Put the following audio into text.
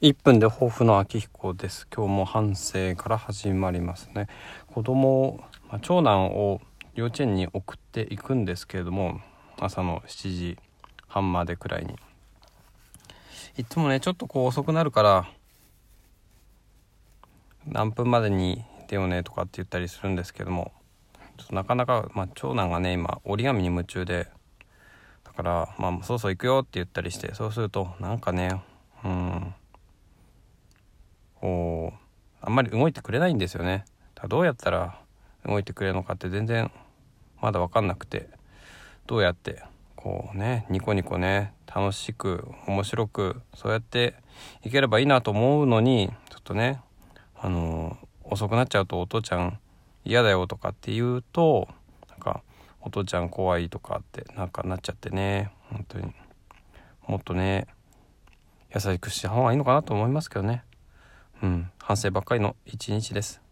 1分で抱負の秋彦です。今日も反省から始まりますね。子供、まあ、長男を幼稚園に送っていくんですけれども朝の7時半までくらいに。いつもねちょっとこう遅くなるから何分までに出ようねとかって言ったりするんですけどもちょっとなかなか、まあ、長男がね今折り紙に夢中でだからまあそうそう行くよって言ったりしてそうするとなんかねうんあんまり動いてくれないんですよね。だどうやったら動いてくれるのかって全然まだ分かんなくて。どうやってこうねニコニコね楽しく面白くそうやっていければいいなと思うのにちょっとねあの遅くなっちゃうとお父ちゃん嫌だよとかって言うとなんかお父ちゃん怖いとかってなんかなっちゃってね本当に。もっとね優しくした方がいいのかなと思いますけどね。うん反省ばっかりの一日です。